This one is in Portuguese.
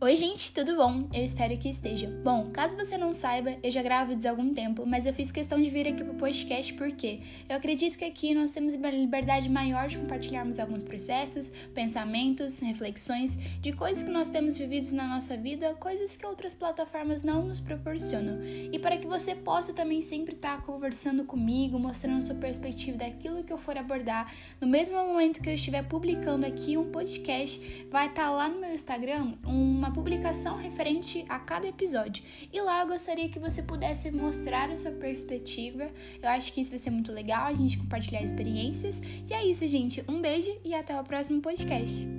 Oi, gente, tudo bom? Eu espero que esteja. Bom, caso você não saiba, eu já gravo há algum tempo, mas eu fiz questão de vir aqui pro podcast porque eu acredito que aqui nós temos liberdade maior de compartilharmos alguns processos, pensamentos, reflexões de coisas que nós temos vividos na nossa vida, coisas que outras plataformas não nos proporcionam. E para que você possa também sempre estar conversando comigo, mostrando a sua perspectiva daquilo que eu for abordar, no mesmo momento que eu estiver publicando aqui um podcast, vai estar lá no meu Instagram uma uma publicação referente a cada episódio. E lá eu gostaria que você pudesse mostrar a sua perspectiva. Eu acho que isso vai ser muito legal, a gente compartilhar experiências. E é isso, gente. Um beijo e até o próximo podcast.